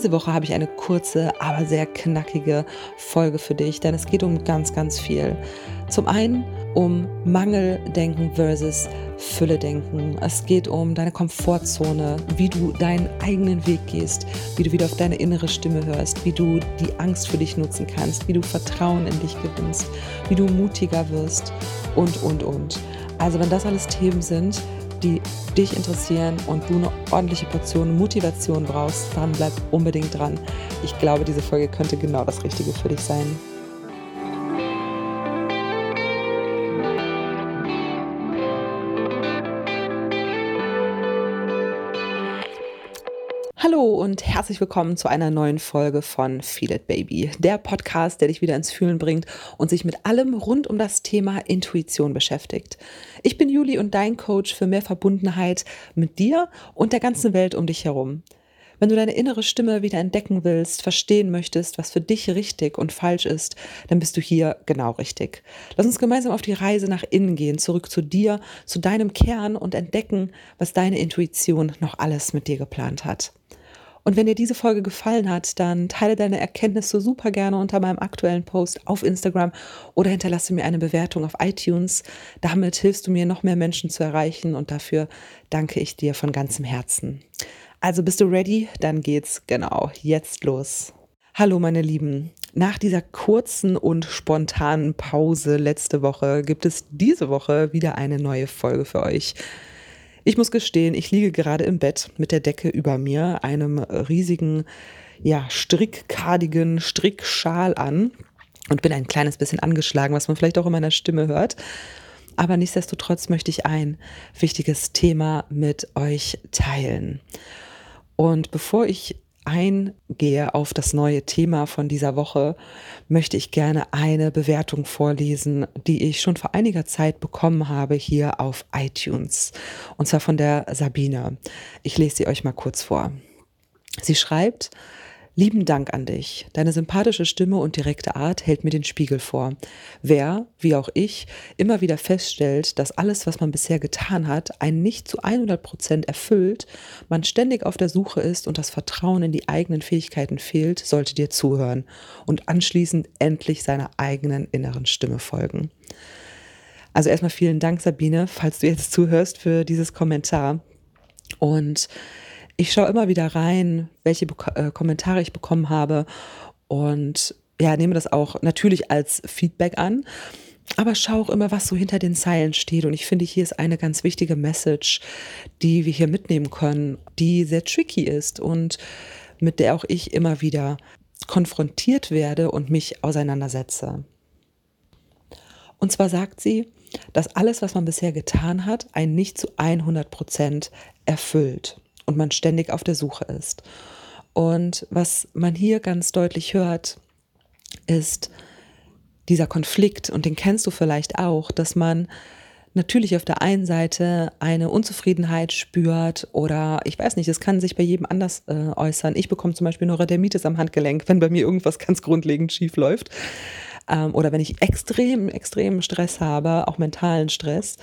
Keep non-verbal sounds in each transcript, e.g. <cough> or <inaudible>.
Diese Woche habe ich eine kurze, aber sehr knackige Folge für dich, denn es geht um ganz, ganz viel. Zum einen um Mangeldenken versus Fülle-Denken. Es geht um deine Komfortzone, wie du deinen eigenen Weg gehst, wie du wieder auf deine innere Stimme hörst, wie du die Angst für dich nutzen kannst, wie du Vertrauen in dich gewinnst, wie du mutiger wirst und, und, und. Also wenn das alles Themen sind, die dich interessieren und du eine ordentliche Portion Motivation brauchst, dann bleib unbedingt dran. Ich glaube, diese Folge könnte genau das Richtige für dich sein. Hallo und herzlich willkommen zu einer neuen Folge von Feel It Baby, der Podcast, der dich wieder ins Fühlen bringt und sich mit allem rund um das Thema Intuition beschäftigt. Ich bin Juli und dein Coach für mehr Verbundenheit mit dir und der ganzen Welt um dich herum. Wenn du deine innere Stimme wieder entdecken willst, verstehen möchtest, was für dich richtig und falsch ist, dann bist du hier genau richtig. Lass uns gemeinsam auf die Reise nach innen gehen, zurück zu dir, zu deinem Kern und entdecken, was deine Intuition noch alles mit dir geplant hat. Und wenn dir diese Folge gefallen hat, dann teile deine Erkenntnisse super gerne unter meinem aktuellen Post auf Instagram oder hinterlasse mir eine Bewertung auf iTunes. Damit hilfst du mir, noch mehr Menschen zu erreichen und dafür danke ich dir von ganzem Herzen. Also bist du ready? Dann geht's genau jetzt los. Hallo meine Lieben. Nach dieser kurzen und spontanen Pause letzte Woche gibt es diese Woche wieder eine neue Folge für euch. Ich muss gestehen, ich liege gerade im Bett mit der Decke über mir, einem riesigen, ja, strickkardigen Strickschal an und bin ein kleines bisschen angeschlagen, was man vielleicht auch in meiner Stimme hört. Aber nichtsdestotrotz möchte ich ein wichtiges Thema mit euch teilen. Und bevor ich eingehe auf das neue Thema von dieser Woche, möchte ich gerne eine Bewertung vorlesen, die ich schon vor einiger Zeit bekommen habe hier auf iTunes. Und zwar von der Sabine. Ich lese sie euch mal kurz vor. Sie schreibt, Lieben Dank an dich. Deine sympathische Stimme und direkte Art hält mir den Spiegel vor. Wer, wie auch ich, immer wieder feststellt, dass alles, was man bisher getan hat, einen nicht zu 100 Prozent erfüllt, man ständig auf der Suche ist und das Vertrauen in die eigenen Fähigkeiten fehlt, sollte dir zuhören und anschließend endlich seiner eigenen inneren Stimme folgen. Also erstmal vielen Dank, Sabine, falls du jetzt zuhörst für dieses Kommentar. Und ich schaue immer wieder rein, welche Be äh, Kommentare ich bekommen habe und ja, nehme das auch natürlich als Feedback an. Aber schaue auch immer, was so hinter den Zeilen steht. Und ich finde, hier ist eine ganz wichtige Message, die wir hier mitnehmen können, die sehr tricky ist und mit der auch ich immer wieder konfrontiert werde und mich auseinandersetze. Und zwar sagt sie, dass alles, was man bisher getan hat, einen nicht zu 100 Prozent erfüllt und man ständig auf der Suche ist. Und was man hier ganz deutlich hört, ist dieser Konflikt, und den kennst du vielleicht auch, dass man natürlich auf der einen Seite eine Unzufriedenheit spürt oder ich weiß nicht, es kann sich bei jedem anders äh, äußern. Ich bekomme zum Beispiel Neurodermitis am Handgelenk, wenn bei mir irgendwas ganz grundlegend schief läuft. Ähm, oder wenn ich extrem, extremen Stress habe, auch mentalen Stress.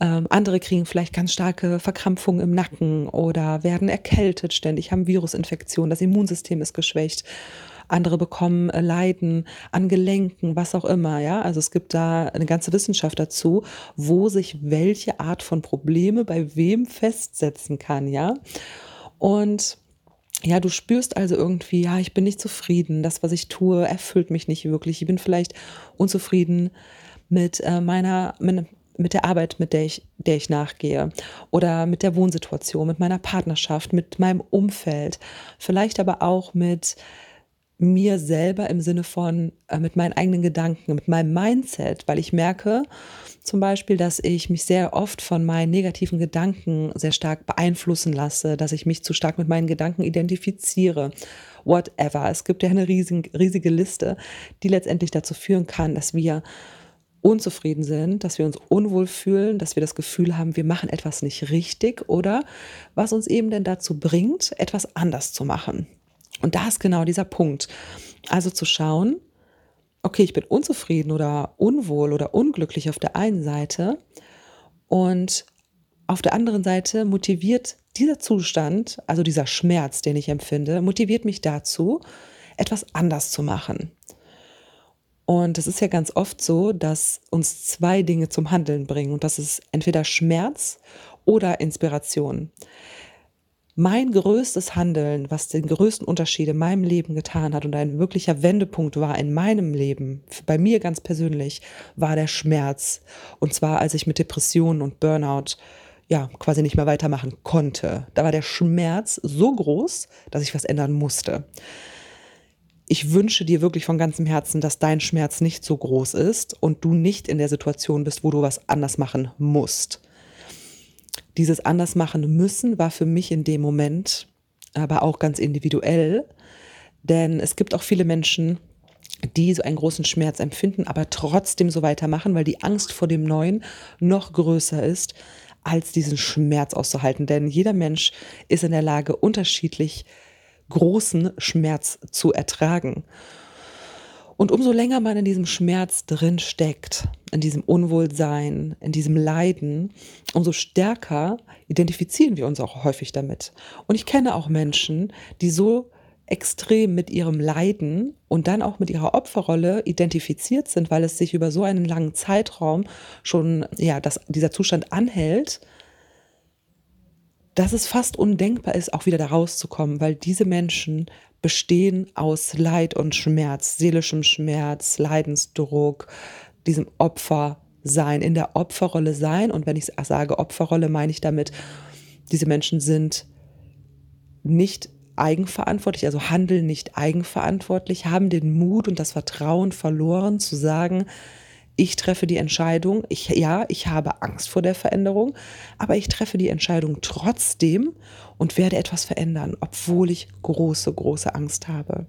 Ähm, andere kriegen vielleicht ganz starke Verkrampfungen im Nacken oder werden erkältet ständig, haben Virusinfektionen, das Immunsystem ist geschwächt. Andere bekommen äh, Leiden an Gelenken, was auch immer, ja. Also es gibt da eine ganze Wissenschaft dazu, wo sich welche Art von Probleme bei wem festsetzen kann, ja. Und ja, du spürst also irgendwie, ja, ich bin nicht zufrieden, das, was ich tue, erfüllt mich nicht wirklich. Ich bin vielleicht unzufrieden mit äh, meiner, mit, mit der Arbeit, mit der ich, der ich nachgehe oder mit der Wohnsituation, mit meiner Partnerschaft, mit meinem Umfeld, vielleicht aber auch mit mir selber im Sinne von äh, mit meinen eigenen Gedanken, mit meinem Mindset, weil ich merke zum Beispiel, dass ich mich sehr oft von meinen negativen Gedanken sehr stark beeinflussen lasse, dass ich mich zu stark mit meinen Gedanken identifiziere, whatever. Es gibt ja eine riesige, riesige Liste, die letztendlich dazu führen kann, dass wir unzufrieden sind, dass wir uns unwohl fühlen, dass wir das Gefühl haben, wir machen etwas nicht richtig oder was uns eben denn dazu bringt, etwas anders zu machen. Und da ist genau dieser Punkt. Also zu schauen, okay, ich bin unzufrieden oder unwohl oder unglücklich auf der einen Seite und auf der anderen Seite motiviert dieser Zustand, also dieser Schmerz, den ich empfinde, motiviert mich dazu, etwas anders zu machen. Und es ist ja ganz oft so, dass uns zwei Dinge zum Handeln bringen. Und das ist entweder Schmerz oder Inspiration. Mein größtes Handeln, was den größten Unterschied in meinem Leben getan hat und ein wirklicher Wendepunkt war in meinem Leben, bei mir ganz persönlich, war der Schmerz. Und zwar, als ich mit Depressionen und Burnout ja, quasi nicht mehr weitermachen konnte. Da war der Schmerz so groß, dass ich was ändern musste. Ich wünsche dir wirklich von ganzem Herzen, dass dein Schmerz nicht so groß ist und du nicht in der Situation bist, wo du was anders machen musst. Dieses anders machen müssen war für mich in dem Moment aber auch ganz individuell, denn es gibt auch viele Menschen, die so einen großen Schmerz empfinden, aber trotzdem so weitermachen, weil die Angst vor dem Neuen noch größer ist, als diesen Schmerz auszuhalten. Denn jeder Mensch ist in der Lage, unterschiedlich großen Schmerz zu ertragen. Und umso länger man in diesem Schmerz drin steckt, in diesem Unwohlsein, in diesem Leiden, umso stärker identifizieren wir uns auch häufig damit. Und ich kenne auch Menschen, die so extrem mit ihrem Leiden und dann auch mit ihrer Opferrolle identifiziert sind, weil es sich über so einen langen Zeitraum schon, ja, dass dieser Zustand anhält, dass es fast undenkbar ist, auch wieder da rauszukommen, weil diese Menschen bestehen aus Leid und Schmerz, seelischem Schmerz, Leidensdruck, diesem Opfersein, in der Opferrolle sein. Und wenn ich sage Opferrolle, meine ich damit, diese Menschen sind nicht eigenverantwortlich, also handeln nicht eigenverantwortlich, haben den Mut und das Vertrauen verloren zu sagen, ich treffe die Entscheidung, ich, ja, ich habe Angst vor der Veränderung, aber ich treffe die Entscheidung trotzdem und werde etwas verändern, obwohl ich große, große Angst habe.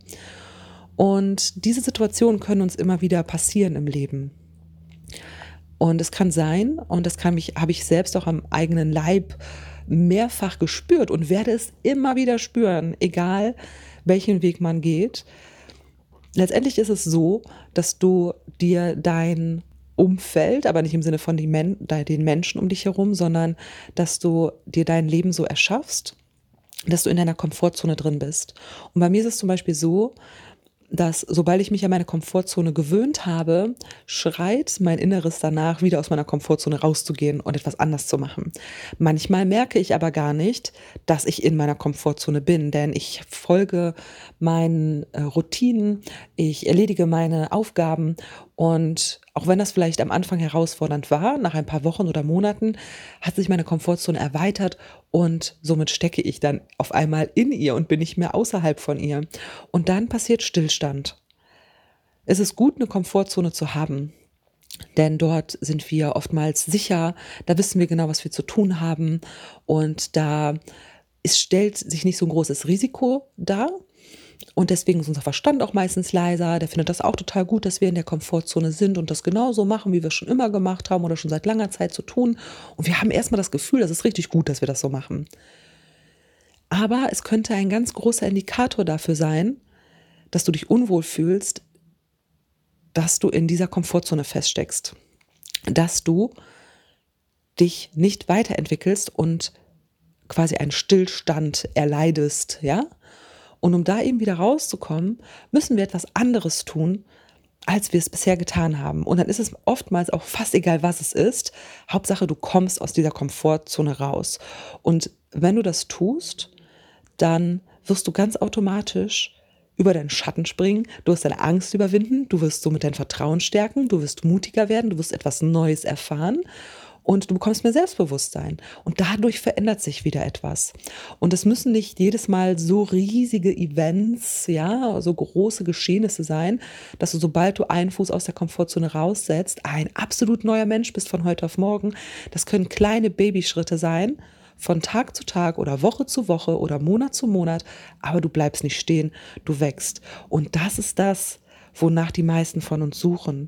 Und diese Situationen können uns immer wieder passieren im Leben. Und es kann sein, und das kann mich, habe ich selbst auch am eigenen Leib mehrfach gespürt und werde es immer wieder spüren, egal welchen Weg man geht. Letztendlich ist es so, dass du dir dein Umfeld, aber nicht im Sinne von den Menschen um dich herum, sondern dass du dir dein Leben so erschaffst, dass du in deiner Komfortzone drin bist. Und bei mir ist es zum Beispiel so, dass sobald ich mich an meine Komfortzone gewöhnt habe, schreit mein Inneres danach, wieder aus meiner Komfortzone rauszugehen und etwas anders zu machen. Manchmal merke ich aber gar nicht, dass ich in meiner Komfortzone bin, denn ich folge meinen äh, Routinen, ich erledige meine Aufgaben und auch wenn das vielleicht am Anfang herausfordernd war, nach ein paar Wochen oder Monaten hat sich meine Komfortzone erweitert und somit stecke ich dann auf einmal in ihr und bin nicht mehr außerhalb von ihr. Und dann passiert Stillstand. Es ist gut, eine Komfortzone zu haben, denn dort sind wir oftmals sicher, da wissen wir genau, was wir zu tun haben und da es stellt sich nicht so ein großes Risiko dar, und deswegen ist unser Verstand auch meistens leiser. Der findet das auch total gut, dass wir in der Komfortzone sind und das genauso machen, wie wir es schon immer gemacht haben oder schon seit langer Zeit zu tun. Und wir haben erstmal das Gefühl, das ist richtig gut, dass wir das so machen. Aber es könnte ein ganz großer Indikator dafür sein, dass du dich unwohl fühlst, dass du in dieser Komfortzone feststeckst. Dass du dich nicht weiterentwickelst und quasi einen Stillstand erleidest, ja? Und um da eben wieder rauszukommen, müssen wir etwas anderes tun, als wir es bisher getan haben. Und dann ist es oftmals auch fast egal, was es ist. Hauptsache, du kommst aus dieser Komfortzone raus. Und wenn du das tust, dann wirst du ganz automatisch über deinen Schatten springen, du wirst deine Angst überwinden, du wirst somit dein Vertrauen stärken, du wirst mutiger werden, du wirst etwas Neues erfahren und du bekommst mehr Selbstbewusstsein. Und dadurch verändert sich wieder etwas. Und es müssen nicht jedes Mal so riesige Events, ja, so große Geschehnisse sein, dass du, sobald du einen Fuß aus der Komfortzone raussetzt, ein absolut neuer Mensch bist von heute auf morgen. Das können kleine Babyschritte sein von Tag zu Tag oder Woche zu Woche oder Monat zu Monat, aber du bleibst nicht stehen, du wächst. Und das ist das, wonach die meisten von uns suchen.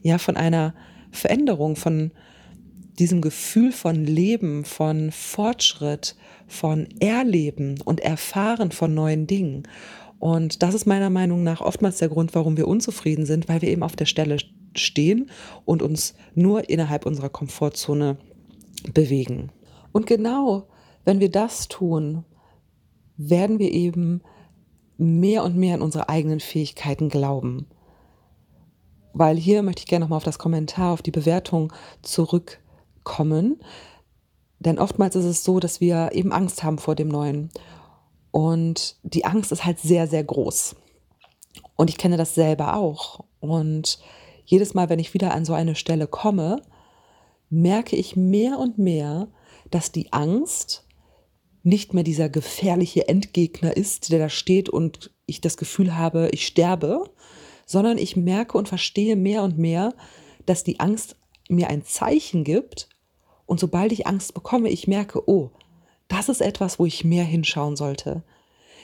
Ja, von einer Veränderung, von, diesem Gefühl von Leben, von Fortschritt, von Erleben und Erfahren von neuen Dingen. Und das ist meiner Meinung nach oftmals der Grund, warum wir unzufrieden sind, weil wir eben auf der Stelle stehen und uns nur innerhalb unserer Komfortzone bewegen. Und genau wenn wir das tun, werden wir eben mehr und mehr an unsere eigenen Fähigkeiten glauben. Weil hier möchte ich gerne nochmal auf das Kommentar, auf die Bewertung zurückkommen. Denn oftmals ist es so, dass wir eben Angst haben vor dem Neuen. Und die Angst ist halt sehr, sehr groß. Und ich kenne das selber auch. Und jedes Mal, wenn ich wieder an so eine Stelle komme, merke ich mehr und mehr, dass die Angst nicht mehr dieser gefährliche Endgegner ist, der da steht und ich das Gefühl habe, ich sterbe, sondern ich merke und verstehe mehr und mehr, dass die Angst mir ein Zeichen gibt und sobald ich Angst bekomme, ich merke, oh, das ist etwas, wo ich mehr hinschauen sollte.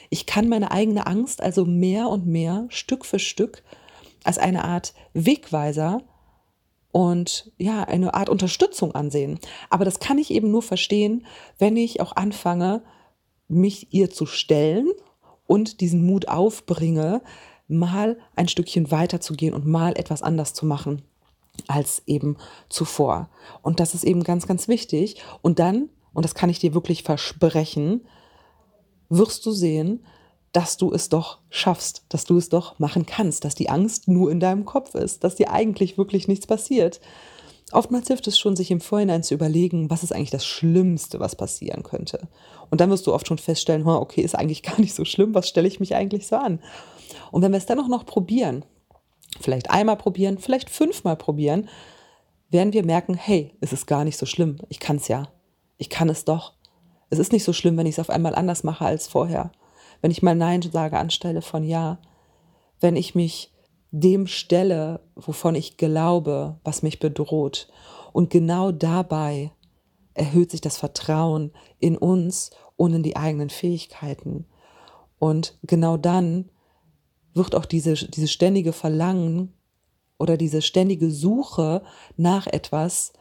Ich kann meine eigene Angst also mehr und mehr Stück für Stück als eine Art Wegweiser und ja, eine Art Unterstützung ansehen. Aber das kann ich eben nur verstehen, wenn ich auch anfange, mich ihr zu stellen und diesen Mut aufbringe, mal ein Stückchen weiter zu gehen und mal etwas anders zu machen als eben zuvor. Und das ist eben ganz, ganz wichtig. Und dann, und das kann ich dir wirklich versprechen, wirst du sehen, dass du es doch schaffst, dass du es doch machen kannst, dass die Angst nur in deinem Kopf ist, dass dir eigentlich wirklich nichts passiert. Oftmals hilft es schon, sich im Vorhinein zu überlegen, was ist eigentlich das Schlimmste, was passieren könnte. Und dann wirst du oft schon feststellen, okay, ist eigentlich <laughs> gar nicht so schlimm, was stelle ich mich eigentlich so an? Und wenn wir es dann auch noch probieren, vielleicht einmal probieren, vielleicht fünfmal probieren, werden wir merken, hey, es ist gar nicht so schlimm, ich kann es ja, ich kann es doch. Es ist nicht so schlimm, wenn ich es auf einmal anders mache als vorher wenn ich mal Nein sage anstelle von Ja, wenn ich mich dem stelle, wovon ich glaube, was mich bedroht. Und genau dabei erhöht sich das Vertrauen in uns und in die eigenen Fähigkeiten. Und genau dann wird auch diese, diese ständige Verlangen oder diese ständige Suche nach etwas,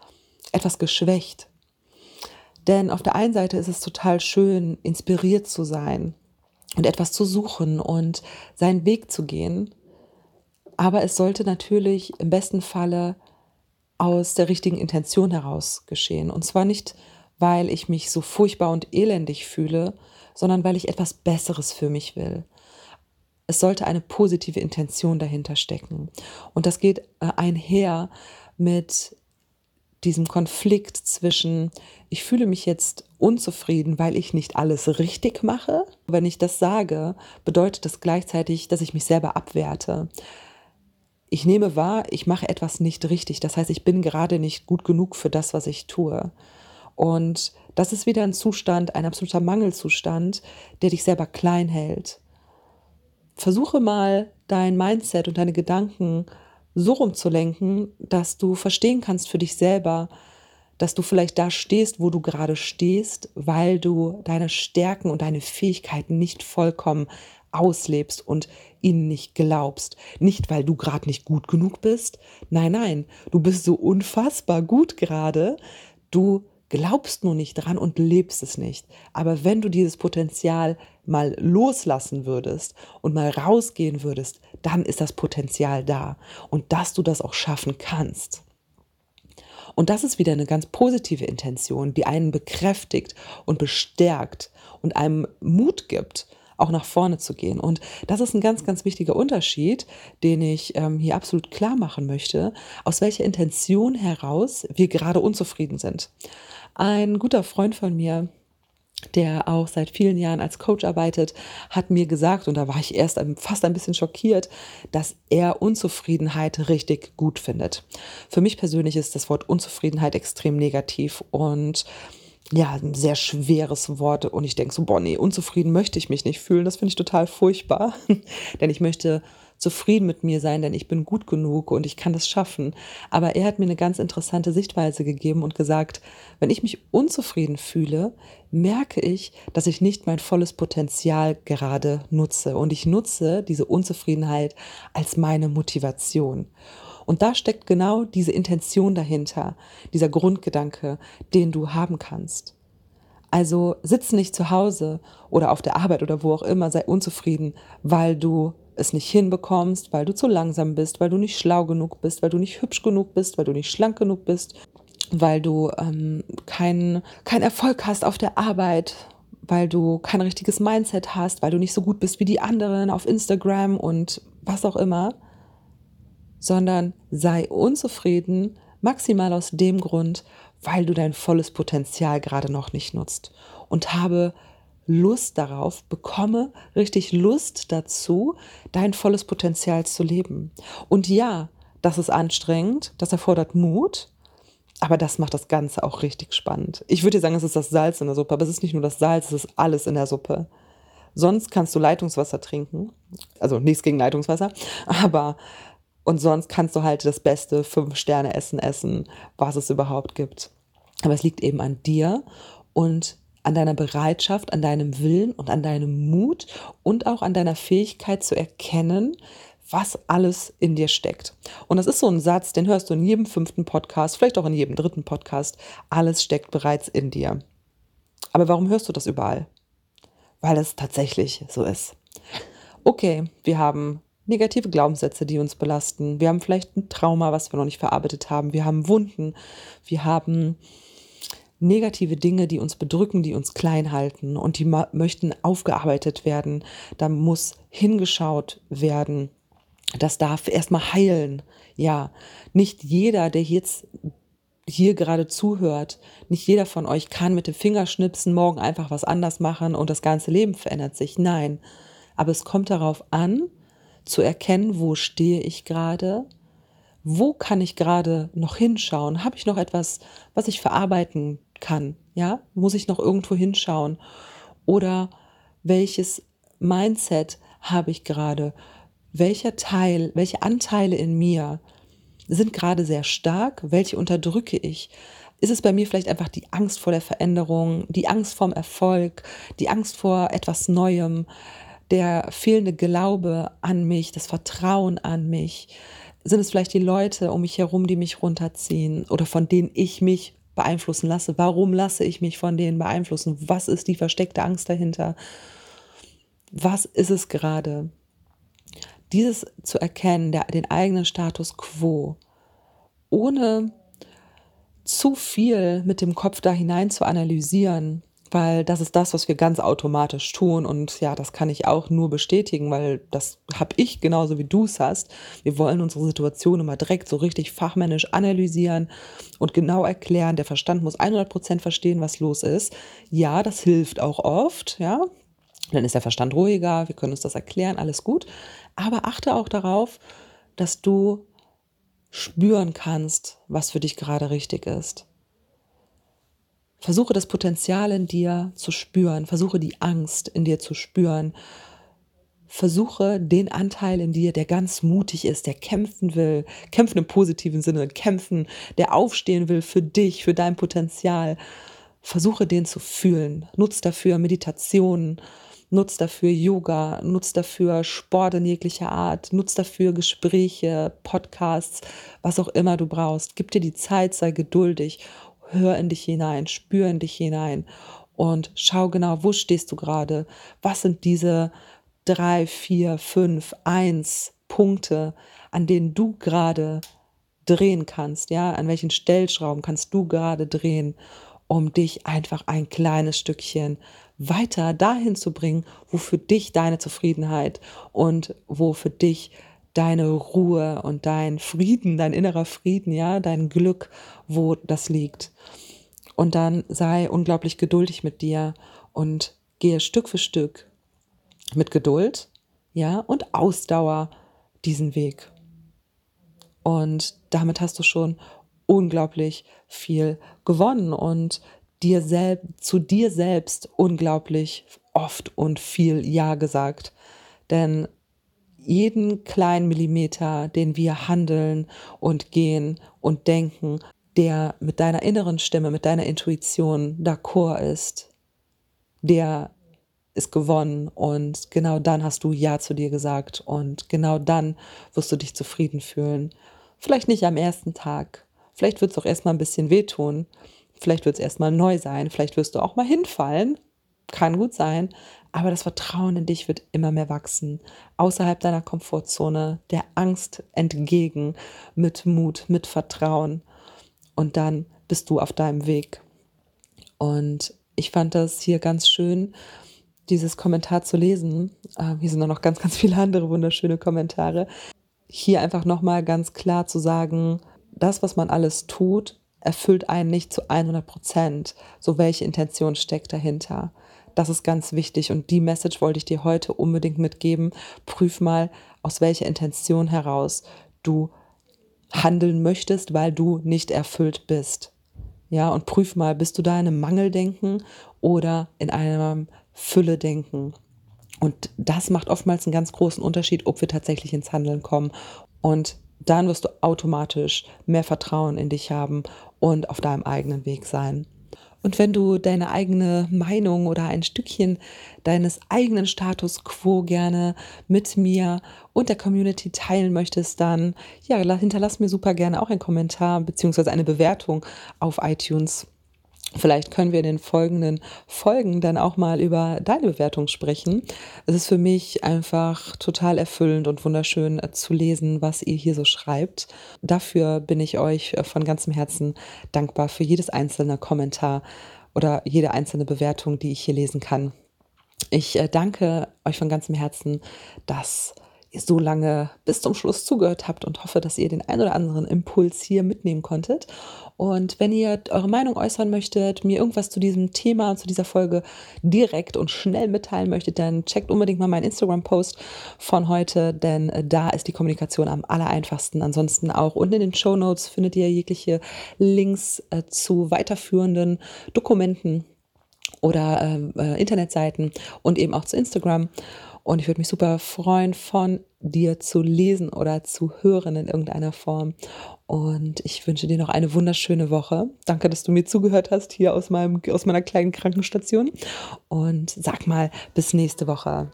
etwas geschwächt. Denn auf der einen Seite ist es total schön, inspiriert zu sein, und etwas zu suchen und seinen Weg zu gehen. Aber es sollte natürlich im besten Falle aus der richtigen Intention heraus geschehen. Und zwar nicht, weil ich mich so furchtbar und elendig fühle, sondern weil ich etwas Besseres für mich will. Es sollte eine positive Intention dahinter stecken. Und das geht äh, einher mit diesem Konflikt zwischen, ich fühle mich jetzt unzufrieden, weil ich nicht alles richtig mache. Wenn ich das sage, bedeutet das gleichzeitig, dass ich mich selber abwerte. Ich nehme wahr, ich mache etwas nicht richtig. Das heißt, ich bin gerade nicht gut genug für das, was ich tue. Und das ist wieder ein Zustand, ein absoluter Mangelzustand, der dich selber klein hält. Versuche mal dein Mindset und deine Gedanken so rumzulenken, dass du verstehen kannst für dich selber, dass du vielleicht da stehst, wo du gerade stehst, weil du deine Stärken und deine Fähigkeiten nicht vollkommen auslebst und ihnen nicht glaubst. Nicht, weil du gerade nicht gut genug bist. Nein, nein, du bist so unfassbar gut gerade. Du glaubst nur nicht dran und lebst es nicht. Aber wenn du dieses Potenzial mal loslassen würdest und mal rausgehen würdest, dann ist das Potenzial da und dass du das auch schaffen kannst. Und das ist wieder eine ganz positive Intention, die einen bekräftigt und bestärkt und einem Mut gibt, auch nach vorne zu gehen. Und das ist ein ganz, ganz wichtiger Unterschied, den ich ähm, hier absolut klar machen möchte, aus welcher Intention heraus wir gerade unzufrieden sind. Ein guter Freund von mir, der auch seit vielen Jahren als Coach arbeitet, hat mir gesagt, und da war ich erst fast ein bisschen schockiert, dass er Unzufriedenheit richtig gut findet. Für mich persönlich ist das Wort Unzufriedenheit extrem negativ und ja, ein sehr schweres Wort. Und ich denke so, boah, nee, unzufrieden möchte ich mich nicht fühlen. Das finde ich total furchtbar. <laughs> Denn ich möchte zufrieden mit mir sein, denn ich bin gut genug und ich kann das schaffen. Aber er hat mir eine ganz interessante Sichtweise gegeben und gesagt, wenn ich mich unzufrieden fühle, merke ich, dass ich nicht mein volles Potenzial gerade nutze. Und ich nutze diese Unzufriedenheit als meine Motivation. Und da steckt genau diese Intention dahinter, dieser Grundgedanke, den du haben kannst. Also sitz nicht zu Hause oder auf der Arbeit oder wo auch immer, sei unzufrieden, weil du es nicht hinbekommst, weil du zu langsam bist, weil du nicht schlau genug bist, weil du nicht hübsch genug bist, weil du nicht schlank genug bist, weil du ähm, keinen kein Erfolg hast auf der Arbeit, weil du kein richtiges Mindset hast, weil du nicht so gut bist wie die anderen auf Instagram und was auch immer, sondern sei unzufrieden maximal aus dem Grund, weil du dein volles Potenzial gerade noch nicht nutzt und habe Lust darauf, bekomme richtig Lust dazu, dein volles Potenzial zu leben. Und ja, das ist anstrengend, das erfordert Mut, aber das macht das Ganze auch richtig spannend. Ich würde dir sagen, es ist das Salz in der Suppe, aber es ist nicht nur das Salz, es ist alles in der Suppe. Sonst kannst du Leitungswasser trinken. Also nichts gegen Leitungswasser, aber und sonst kannst du halt das beste Fünf-Sterne-Essen essen, was es überhaupt gibt. Aber es liegt eben an dir und an deiner Bereitschaft, an deinem Willen und an deinem Mut und auch an deiner Fähigkeit zu erkennen, was alles in dir steckt. Und das ist so ein Satz, den hörst du in jedem fünften Podcast, vielleicht auch in jedem dritten Podcast. Alles steckt bereits in dir. Aber warum hörst du das überall? Weil es tatsächlich so ist. Okay, wir haben negative Glaubenssätze, die uns belasten. Wir haben vielleicht ein Trauma, was wir noch nicht verarbeitet haben. Wir haben Wunden. Wir haben negative Dinge, die uns bedrücken, die uns klein halten und die möchten aufgearbeitet werden. Da muss hingeschaut werden. Das darf erstmal heilen. Ja, nicht jeder, der jetzt hier gerade zuhört, nicht jeder von euch kann mit dem Fingerschnipsen morgen einfach was anders machen und das ganze Leben verändert sich. Nein, aber es kommt darauf an, zu erkennen, wo stehe ich gerade, wo kann ich gerade noch hinschauen, habe ich noch etwas, was ich verarbeiten kann, ja, muss ich noch irgendwo hinschauen? Oder welches Mindset habe ich gerade, welcher Teil, welche Anteile in mir sind gerade sehr stark, welche unterdrücke ich. Ist es bei mir vielleicht einfach die Angst vor der Veränderung, die Angst vorm Erfolg, die Angst vor etwas Neuem, der fehlende Glaube an mich, das Vertrauen an mich? Sind es vielleicht die Leute um mich herum, die mich runterziehen oder von denen ich mich beeinflussen lasse? Warum lasse ich mich von denen beeinflussen? Was ist die versteckte Angst dahinter? Was ist es gerade? Dieses zu erkennen, der, den eigenen Status quo, ohne zu viel mit dem Kopf da hinein zu analysieren, weil das ist das, was wir ganz automatisch tun. Und ja, das kann ich auch nur bestätigen, weil das habe ich genauso wie du es hast. Wir wollen unsere Situation immer direkt so richtig fachmännisch analysieren und genau erklären. Der Verstand muss 100 Prozent verstehen, was los ist. Ja, das hilft auch oft, ja. Dann ist der Verstand ruhiger, wir können uns das erklären, alles gut. Aber achte auch darauf, dass du spüren kannst, was für dich gerade richtig ist. Versuche das Potenzial in dir zu spüren, versuche die Angst in dir zu spüren, versuche den Anteil in dir, der ganz mutig ist, der kämpfen will, kämpfen im positiven Sinne, kämpfen, der aufstehen will für dich, für dein Potenzial. Versuche den zu fühlen. Nutz dafür Meditation, nutz dafür Yoga, nutz dafür Sport in jeglicher Art, nutz dafür Gespräche, Podcasts, was auch immer du brauchst. Gib dir die Zeit, sei geduldig hör in dich hinein, spür in dich hinein und schau genau, wo stehst du gerade? Was sind diese drei, vier, fünf, eins Punkte, an denen du gerade drehen kannst, ja? An welchen Stellschrauben kannst du gerade drehen, um dich einfach ein kleines Stückchen weiter dahin zu bringen, wo für dich deine Zufriedenheit und wo für dich deine Ruhe und dein Frieden, dein innerer Frieden, ja, dein Glück, wo das liegt. Und dann sei unglaublich geduldig mit dir und gehe Stück für Stück mit Geduld, ja, und Ausdauer diesen Weg. Und damit hast du schon unglaublich viel gewonnen und dir selbst, zu dir selbst unglaublich oft und viel Ja gesagt. Denn jeden kleinen Millimeter, den wir handeln und gehen und denken, der mit deiner inneren Stimme, mit deiner Intuition d'accord ist, der ist gewonnen. Und genau dann hast du Ja zu dir gesagt. Und genau dann wirst du dich zufrieden fühlen. Vielleicht nicht am ersten Tag, vielleicht wird es auch erstmal ein bisschen wehtun, vielleicht wird es erstmal neu sein, vielleicht wirst du auch mal hinfallen, kann gut sein, aber das Vertrauen in dich wird immer mehr wachsen, außerhalb deiner Komfortzone, der Angst entgegen, mit Mut, mit Vertrauen. Und dann bist du auf deinem Weg. Und ich fand das hier ganz schön, dieses Kommentar zu lesen. Äh, hier sind noch ganz, ganz viele andere wunderschöne Kommentare. Hier einfach nochmal ganz klar zu sagen, das, was man alles tut, erfüllt einen nicht zu 100 Prozent. So welche Intention steckt dahinter? Das ist ganz wichtig und die Message wollte ich dir heute unbedingt mitgeben. Prüf mal, aus welcher Intention heraus du handeln möchtest, weil du nicht erfüllt bist. Ja, und prüf mal, bist du da in einem Mangeldenken oder in einem Fülle-Denken? Und das macht oftmals einen ganz großen Unterschied, ob wir tatsächlich ins Handeln kommen. Und dann wirst du automatisch mehr Vertrauen in dich haben und auf deinem eigenen Weg sein. Und wenn du deine eigene Meinung oder ein Stückchen deines eigenen Status quo gerne mit mir und der Community teilen möchtest, dann ja, hinterlass mir super gerne auch einen Kommentar bzw. eine Bewertung auf iTunes. Vielleicht können wir in den folgenden Folgen dann auch mal über deine Bewertung sprechen. Es ist für mich einfach total erfüllend und wunderschön zu lesen, was ihr hier so schreibt. Dafür bin ich euch von ganzem Herzen dankbar für jedes einzelne Kommentar oder jede einzelne Bewertung, die ich hier lesen kann. Ich äh, danke euch von ganzem Herzen, dass ihr so lange bis zum Schluss zugehört habt und hoffe, dass ihr den ein oder anderen Impuls hier mitnehmen konntet. Und wenn ihr eure Meinung äußern möchtet, mir irgendwas zu diesem Thema, zu dieser Folge direkt und schnell mitteilen möchtet, dann checkt unbedingt mal meinen Instagram-Post von heute, denn da ist die Kommunikation am allereinfachsten. Ansonsten auch unten in den Show Notes findet ihr jegliche Links äh, zu weiterführenden Dokumenten oder ähm, äh, Internetseiten und eben auch zu Instagram. Und ich würde mich super freuen, von dir zu lesen oder zu hören in irgendeiner Form. Und ich wünsche dir noch eine wunderschöne Woche. Danke, dass du mir zugehört hast hier aus, meinem, aus meiner kleinen Krankenstation. Und sag mal, bis nächste Woche.